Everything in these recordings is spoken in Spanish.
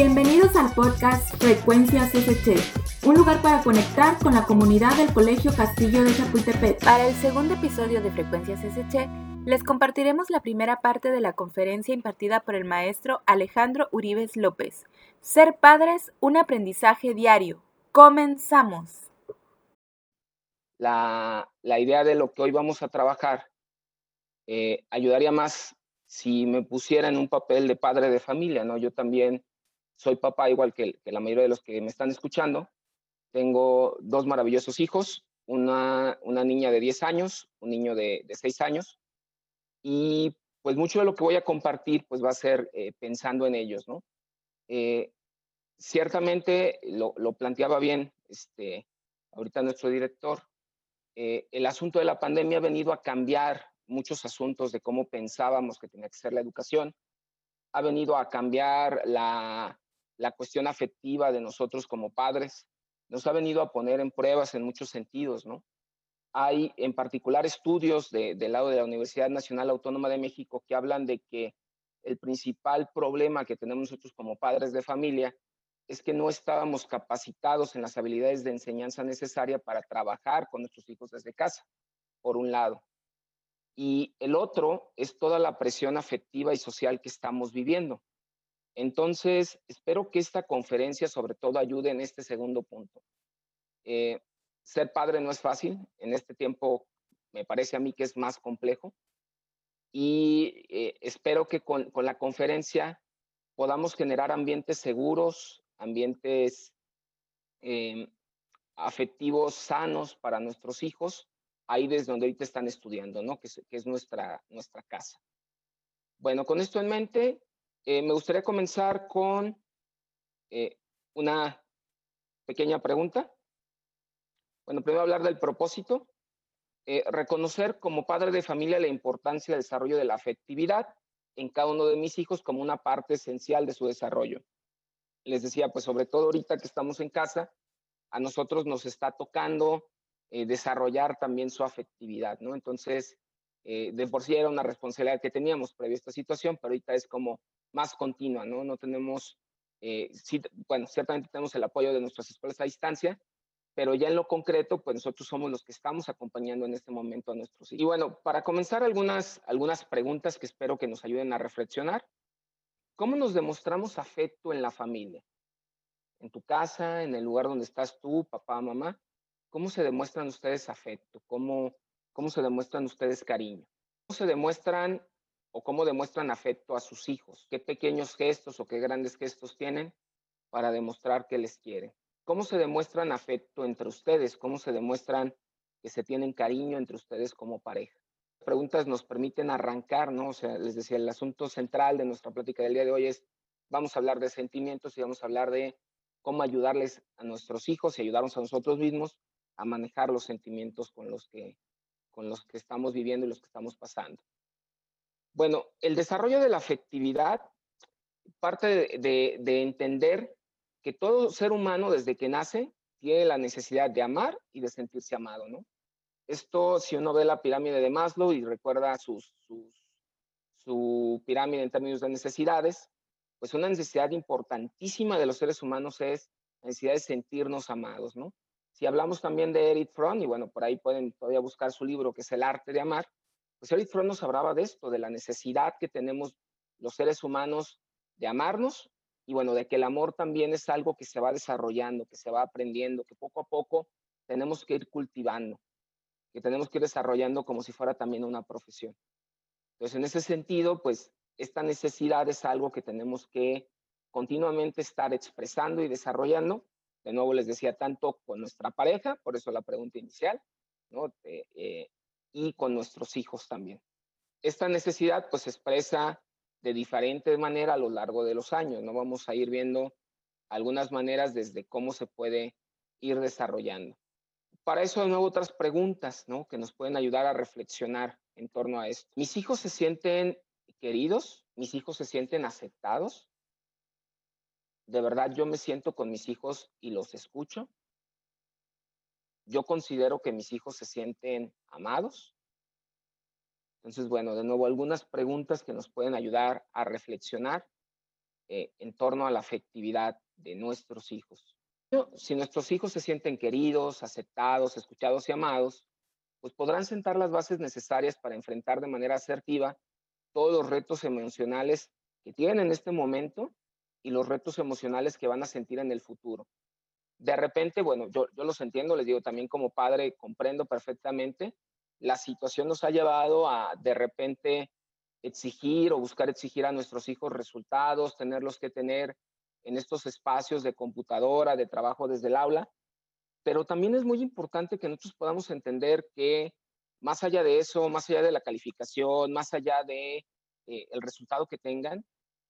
Bienvenidos al podcast Frecuencias SC, un lugar para conectar con la comunidad del Colegio Castillo de Chapultepec. Para el segundo episodio de Frecuencias SC, les compartiremos la primera parte de la conferencia impartida por el maestro Alejandro Uribes López. Ser padres, un aprendizaje diario. Comenzamos. La, idea de lo que hoy vamos a trabajar eh, ayudaría más si me pusiera en un papel de padre de familia, ¿no? Yo también soy papá igual que, la mayoría de los que me están escuchando. Tengo dos maravillosos hijos, una, una niña de 10 años, un niño de, de 6 años. Y pues mucho de lo que voy a compartir pues va a ser eh, pensando en ellos, ¿no? Eh, ciertamente lo, lo, planteaba bien este, ahorita nuestro director. Eh, el asunto de la pandemia ha venido a cambiar muchos asuntos de cómo pensábamos que tenía que ser la educación. Ha venido a cambiar la, la cuestión afectiva de nosotros como padres, nos ha venido a poner en pruebas en muchos sentidos, ¿no? Hay en particular estudios del lado de la Universidad Nacional Autónoma de México que hablan de que el principal problema que tenemos nosotros como padres de familia es que no estábamos capacitados en las habilidades de enseñanza necesaria para trabajar con nuestros hijos desde casa, por un lado. Y el otro es toda la presión afectiva y social que estamos viviendo. Entonces, espero que esta conferencia sobre todo ayude en este segundo punto. Eh, ser padre no es fácil, en este tiempo me parece a mí que es más complejo y eh, espero que con, la conferencia podamos generar ambientes seguros, ambientes em, afectivos sanos para nuestros hijos, ahí desde donde ahorita están estudiando, ¿no? Que que es nuestra, nuestra casa. Bueno, con esto en mente, eh, me gustaría comenzar con eh, una pequeña pregunta. Bueno, primero hablar del propósito. Eh, reconocer como padre de familia la importancia del desarrollo de la afectividad en cada uno de mis hijos como una parte esencial de su desarrollo. Les decía, pues sobre todo ahorita que estamos en casa, a nosotros nos está tocando desarrollar también su afectividad, ¿no? Entonces, de por sí era una responsabilidad que teníamos previo a esta situación, pero ahorita es como más continua, ¿no? No tenemos, eh, sí, bueno, ciertamente tenemos el apoyo de nuestras escuelas a distancia, pero ya en lo concreto, pues nosotros somos los que estamos acompañando en este momento a nuestros hijos. Y bueno, para comenzar algunas, algunas preguntas que espero que nos ayuden a reflexionar. ¿Cómo nos demostramos afecto en la familia? En tu casa, en el lugar donde estás tú, papá, mamá. ¿Cómo se demuestran ustedes afecto? ¿Cómo, cómo se demuestran ustedes cariño? ¿Cómo se demuestran o cómo demuestran afecto a sus hijos, qué pequeños gestos o qué grandes gestos tienen para demostrar que les quieren. ¿Cómo se demuestran afecto entre ustedes? ¿Cómo se demuestran que se tienen cariño entre ustedes como pareja? Preguntas nos permiten arrancar, ¿no? O sea, les decía, el asunto central de nuestra plática del día de hoy es, vamos a hablar de sentimientos y vamos a hablar de cómo ayudarles a nuestros hijos y ayudarnos a nosotros mismos a manejar los sentimientos con los que, con los que estamos viviendo y los que estamos pasando. Bueno, el desarrollo de la afectividad parte de, entender que todo ser humano desde que nace tiene la necesidad de amar y de sentirse amado, ¿no? Esto, si uno ve la pirámide de Maslow y recuerda su pirámide en términos de necesidades, pues una necesidad importantísima de los seres humanos es la necesidad de sentirnos amados, ¿no? Si hablamos también de Eric Fromm, y bueno, por ahí pueden todavía buscar su libro que es El arte de amar, pues Eric Fromm nos hablaba de esto, de la necesidad que tenemos los seres humanos de amarnos y bueno, de que el amor también es algo que se va desarrollando, que se va aprendiendo, que poco a poco tenemos que ir cultivando, que tenemos que ir desarrollando como si fuera también una profesión. Entonces, en ese sentido, pues esta necesidad es algo que tenemos que continuamente estar expresando y desarrollando. De nuevo les decía, tanto con nuestra pareja, por eso la pregunta inicial, ¿no? Eh, eh, y con nuestros hijos también. Esta necesidad pues se expresa de diferente manera a lo largo de los años, ¿no? Vamos a ir viendo algunas maneras desde cómo se puede ir desarrollando. Para eso, de nuevo, otras preguntas, ¿no? Que nos pueden ayudar a reflexionar en torno a esto. ¿Mis hijos se sienten queridos? ¿Mis hijos se sienten aceptados? ¿De verdad yo me siento con mis hijos y los escucho? yo considero que mis hijos se sienten amados. Entonces, bueno, de nuevo, algunas preguntas que nos pueden ayudar a reflexionar eh, en torno a la afectividad de nuestros hijos. Si nuestros hijos se sienten queridos, aceptados, escuchados y amados, pues podrán sentar las bases necesarias para enfrentar de manera asertiva todos los retos emocionales que tienen en este momento y los retos emocionales que van a sentir en el futuro. De repente, bueno, yo, yo los entiendo, les digo también como padre, comprendo perfectamente, la situación nos ha llevado a de repente exigir o buscar exigir a nuestros hijos resultados, tenerlos que tener en estos espacios de computadora, de trabajo desde el aula, pero también es muy importante que nosotros podamos entender que más allá de eso, más allá de la calificación, más allá de eh, el resultado que tengan,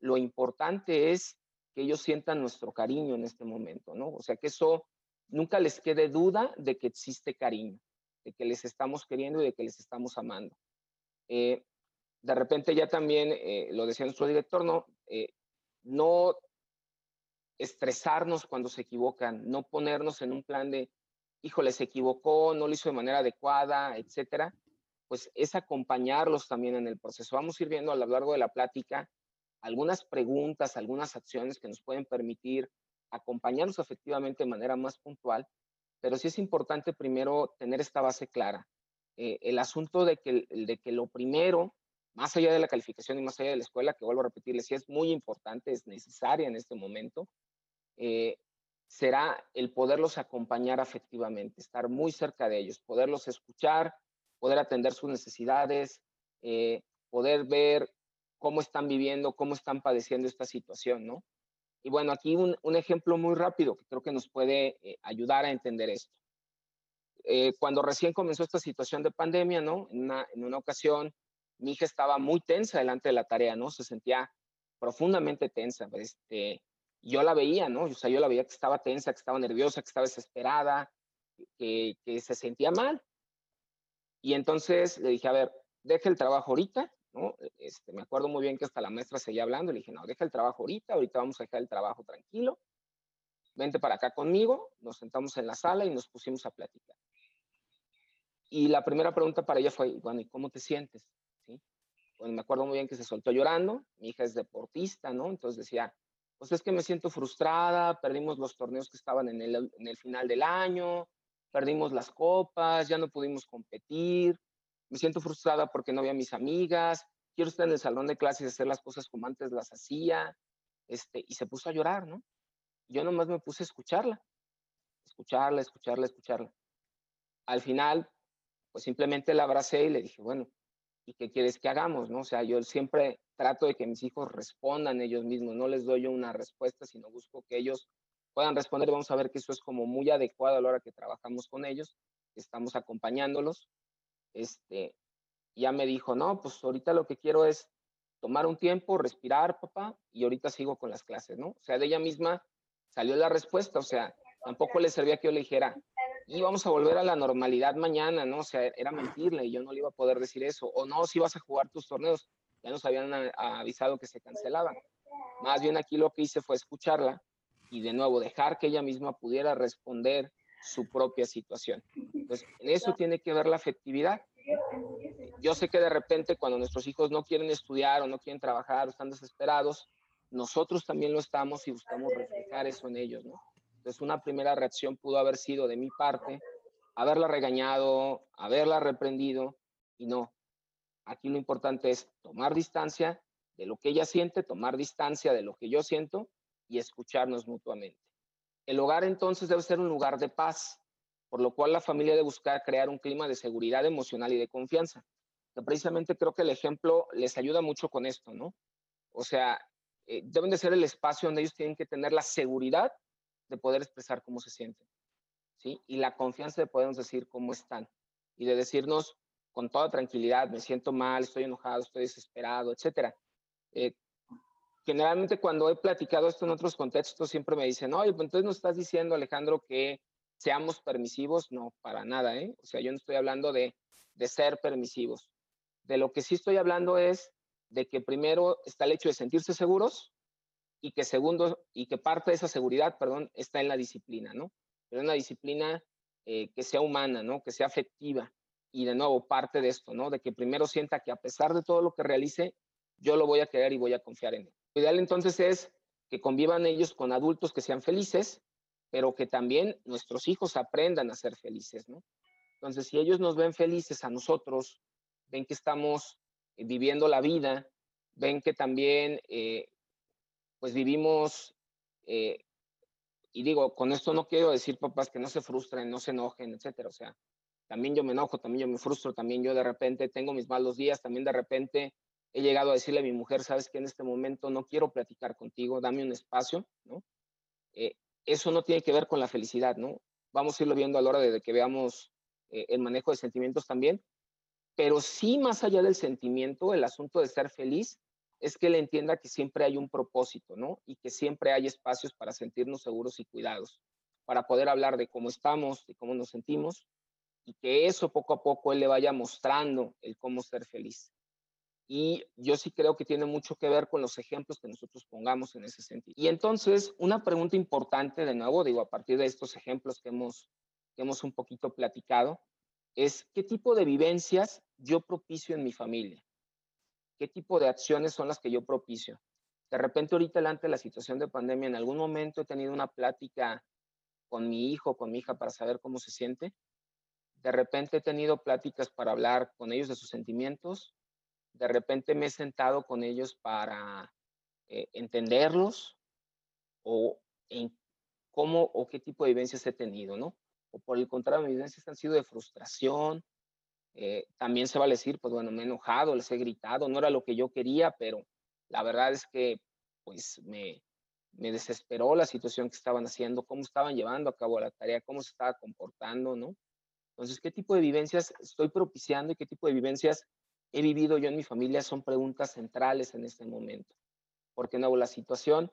lo importante es que ellos sientan nuestro cariño en este momento, ¿no? O sea, que eso nunca les quede duda de que existe cariño, de que les estamos queriendo y de que les estamos amando. Eh, de repente ya también, eh, lo decía nuestro director, ¿no? no estresarnos cuando se equivocan, no ponernos en un plan de, híjole, se equivocó, no lo hizo de manera adecuada, etcétera, pues es acompañarlos también en el proceso. Vamos a ir viendo a lo largo de la plática algunas preguntas, algunas acciones que nos pueden permitir acompañarnos efectivamente de manera más puntual, pero sí es importante primero tener esta base clara. Eh, el asunto de que, de que lo primero, más allá de la calificación y más allá de la escuela, que vuelvo a repetirles, sí es muy importante, es necesaria en este momento, eh, será el poderlos acompañar afectivamente, estar muy cerca de ellos, poderlos escuchar, poder atender sus necesidades, eh, poder ver cómo están viviendo, cómo están padeciendo esta situación, ¿no? Y bueno, aquí un, ejemplo muy rápido que creo que nos puede eh, ayudar a entender esto. cuando recién comenzó esta situación de pandemia, ¿no? En una, en una ocasión, mi hija estaba muy tensa delante de la tarea, ¿no? Se sentía profundamente tensa. Este, yo la veía, ¿no? O sea, yo la veía que estaba tensa, que estaba nerviosa, que estaba desesperada, que, que se sentía mal. Y entonces le dije, a ver, deje el trabajo ahorita, ¿no? Este, me acuerdo muy bien que hasta la maestra seguía hablando, le dije, no, deja el trabajo ahorita, ahorita vamos a dejar el trabajo tranquilo, vente para acá conmigo, nos sentamos en la sala y nos pusimos a platicar. Y la primera pregunta para ella fue, bueno, ¿y cómo te sientes? ¿Sí? Bueno, me acuerdo muy bien que se soltó llorando, mi hija es deportista, ¿no? Entonces decía, pues es que me siento frustrada, perdimos los torneos que estaban en el, en el final del año, perdimos las copas, ya no pudimos competir, me siento frustrada porque no había mis amigas, quiero estar en el salón de clases y hacer las cosas como antes las hacía, este, y se puso a llorar, ¿no? Yo nomás me puse a escucharla, escucharla, escucharla, escucharla. Al final, pues simplemente la abracé y le dije, bueno, ¿y qué quieres que hagamos? ¿no? O sea, yo siempre trato de que mis hijos respondan ellos mismos, no les doy yo una respuesta, sino busco que ellos puedan responder. Vamos a ver que eso es como muy adecuado a la hora que trabajamos con ellos, estamos acompañándolos. Este, ya me dijo, no, pues ahorita lo que quiero es tomar un tiempo, respirar, papá, y ahorita sigo con las clases, ¿no? O sea, de ella misma salió la respuesta, o sea, tampoco le servía que yo le dijera, y vamos a volver a la normalidad mañana, ¿no? O sea, era mentirle y yo no le iba a poder decir eso. O no, si vas a jugar tus torneos, ya nos habían avisado que se cancelaban. Más bien aquí lo que hice fue escucharla y de nuevo dejar que ella misma pudiera responder su propia situación. Entonces, en eso tiene que ver la afectividad. Yo sé que de repente cuando nuestros hijos no quieren estudiar o no quieren trabajar o están desesperados, nosotros también lo estamos y buscamos reflejar eso en ellos, ¿no? Entonces, una primera reacción pudo haber sido de mi parte haberla regañado, haberla reprendido, y no. Aquí lo importante es tomar distancia de lo que ella siente, tomar distancia de lo que yo siento y escucharnos mutuamente. El hogar entonces debe ser un lugar de paz, por lo cual la familia debe buscar crear un clima de seguridad emocional y de confianza. Que precisamente creo que el ejemplo les ayuda mucho con esto, ¿no? O sea, eh, deben de ser el espacio donde ellos tienen que tener la seguridad de poder expresar cómo se sienten, ¿sí? Y la confianza de podernos decir cómo están y de decirnos con toda tranquilidad, me siento mal, estoy enojado, estoy desesperado, etcétera. Eh, generalmente cuando he platicado esto en otros contextos siempre me dicen, oye, pues entonces nos estás diciendo, Alejandro, que seamos permisivos. No, para nada, ¿eh? O sea, yo no estoy hablando de, de ser permisivos. De lo que sí estoy hablando es de que primero está el hecho de sentirse seguros y que segundo, y que parte de esa seguridad, perdón, está en la disciplina, ¿no? Pero una disciplina eh, que sea humana, ¿no? Que sea afectiva. Y de nuevo, parte de esto, ¿no? De que primero sienta que a pesar de todo lo que realice, yo lo voy a querer y voy a confiar en él. Ideal entonces es que convivan ellos con adultos que sean felices, pero que también nuestros hijos aprendan a ser felices, ¿no? Entonces, si ellos nos ven felices a nosotros, ven que estamos eh, viviendo la vida, ven que también, eh, pues vivimos, eh, y digo, con esto no quiero decir, papás, que no se frustren, no se enojen, etcétera, o sea, también yo me enojo, también yo me frustro, también yo de repente tengo mis malos días, también de repente he llegado a decirle a mi mujer, sabes que en este momento no quiero platicar contigo, dame un espacio, ¿no? eso no tiene que ver con la felicidad, ¿no? Vamos a irlo viendo a la hora de que veamos el manejo de sentimientos también, pero sí más allá del sentimiento, el asunto de ser feliz es que él entienda que siempre hay un propósito, ¿no? Y que siempre hay espacios para sentirnos seguros y cuidados, para poder hablar de cómo estamos, de cómo nos sentimos, y que eso poco a poco él le vaya mostrando el cómo ser feliz. Y yo sí creo que tiene mucho que ver con los ejemplos que nosotros pongamos en ese sentido. Y entonces, una pregunta importante de nuevo, digo, a partir de estos ejemplos que hemos, que hemos un poquito platicado, es qué tipo de vivencias yo propicio en mi familia, qué tipo de acciones son las que yo propicio. De repente ahorita delante de la situación de pandemia, en algún momento he tenido una plática con mi hijo, con mi hija para saber cómo se siente. De repente he tenido pláticas para hablar con ellos de sus sentimientos. De repente me he sentado con ellos para eh, entenderlos o en cómo o qué tipo de vivencias he tenido, ¿no? o por el contrario, mis vivencias han sido de frustración. Eh, también se va a decir, pues bueno, me he enojado, les he gritado, no era lo que yo quería, pero la verdad es que pues me, me desesperó la situación que estaban haciendo, cómo estaban llevando a cabo la tarea, cómo se estaba comportando, ¿no? Entonces, ¿qué tipo de vivencias estoy propiciando y qué tipo de vivencias he vivido yo en mi familia? Son preguntas centrales en este momento. Porque, nuevo, la situación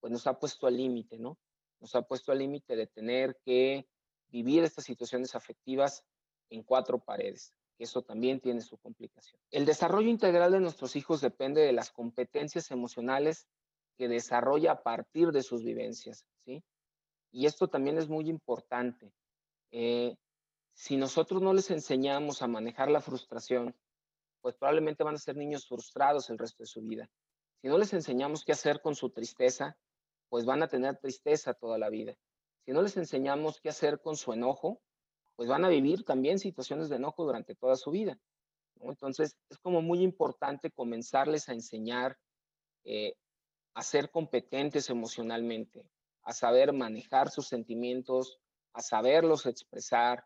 pues nos ha puesto al límite, ¿no? Nos ha puesto al límite de tener que vivir estas situaciones afectivas en cuatro paredes. Eso también tiene su complicación. El desarrollo integral de nuestros hijos depende de las competencias emocionales que desarrolla a partir de sus vivencias, ¿sí? Y esto también es muy importante. Eh, si nosotros no les enseñamos a manejar la frustración, pues probablemente van a ser niños frustrados el resto de su vida. Si no les enseñamos qué hacer con su tristeza, pues van a tener tristeza toda la vida. Si no les enseñamos qué hacer con su enojo, pues van a vivir también situaciones de enojo durante toda su vida. Entonces, es como muy importante comenzarles a enseñar eh, a ser competentes emocionalmente, a saber manejar sus sentimientos, a saberlos expresar,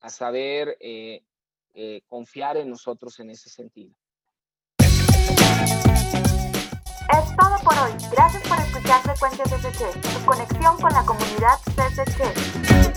a saber eh, eh, confiar en nosotros en ese sentido. Es todo por hoy. Gracias por escuchar Frecuencias CSC, tu conexión con la comunidad CSC.